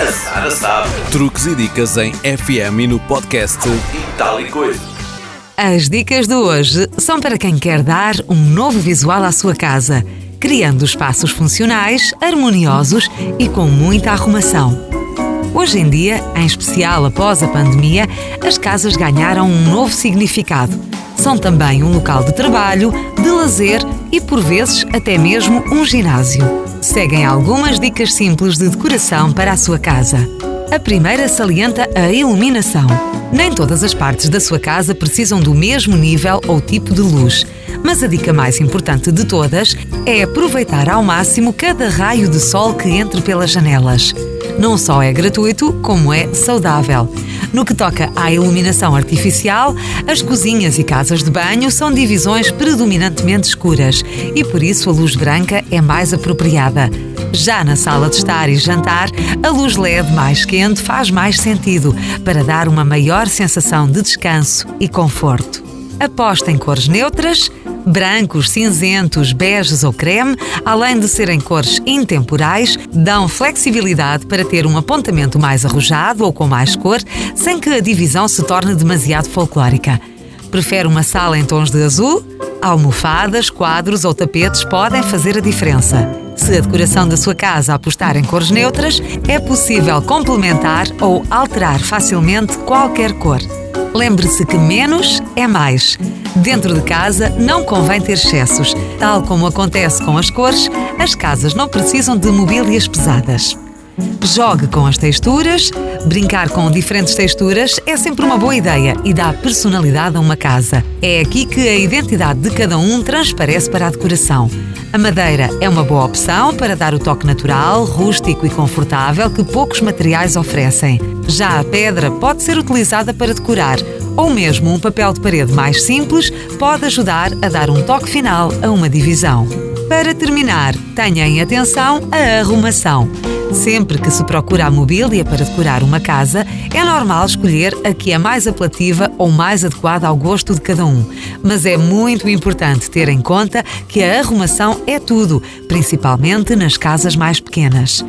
A Sara sabe. Truques e dicas em FM e no podcast E tal e coisa. As dicas de hoje são para quem quer dar um novo visual à sua casa, criando espaços funcionais, harmoniosos e com muita arrumação. Hoje em dia, em especial após a pandemia, as casas ganharam um novo significado. São também um local de trabalho, de lazer e, por vezes, até mesmo um ginásio. Seguem algumas dicas simples de decoração para a sua casa. A primeira salienta a iluminação. Nem todas as partes da sua casa precisam do mesmo nível ou tipo de luz, mas a dica mais importante de todas é aproveitar ao máximo cada raio de sol que entre pelas janelas. Não só é gratuito, como é saudável. No que toca à iluminação artificial, as cozinhas e casas de banho são divisões predominantemente escuras e por isso a luz branca é mais apropriada. Já na sala de estar e jantar, a luz LED mais quente faz mais sentido para dar uma maior sensação de descanso e conforto. Aposta em cores neutras, brancos, cinzentos, beges ou creme, além de serem cores intemporais, dão flexibilidade para ter um apontamento mais arrojado ou com mais cor, sem que a divisão se torne demasiado folclórica. Prefere uma sala em tons de azul? Almofadas, quadros ou tapetes podem fazer a diferença. Se a decoração da sua casa apostar em cores neutras, é possível complementar ou alterar facilmente qualquer cor. Lembre-se que menos é mais. Dentro de casa não convém ter excessos. Tal como acontece com as cores, as casas não precisam de mobílias pesadas. Jogue com as texturas. Brincar com diferentes texturas é sempre uma boa ideia e dá personalidade a uma casa. É aqui que a identidade de cada um transparece para a decoração. A madeira é uma boa opção para dar o toque natural, rústico e confortável que poucos materiais oferecem. Já a pedra pode ser utilizada para decorar, ou mesmo um papel de parede mais simples pode ajudar a dar um toque final a uma divisão. Para terminar, tenha em atenção a arrumação. Sempre que se procura a mobília para decorar uma casa, é normal escolher a que é mais apelativa ou mais adequada ao gosto de cada um. Mas é muito importante ter em conta que a arrumação é tudo, principalmente nas casas mais pequenas.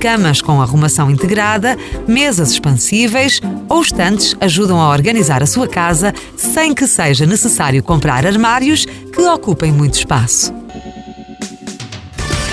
Camas com arrumação integrada, mesas expansíveis ou estantes ajudam a organizar a sua casa sem que seja necessário comprar armários que ocupem muito espaço.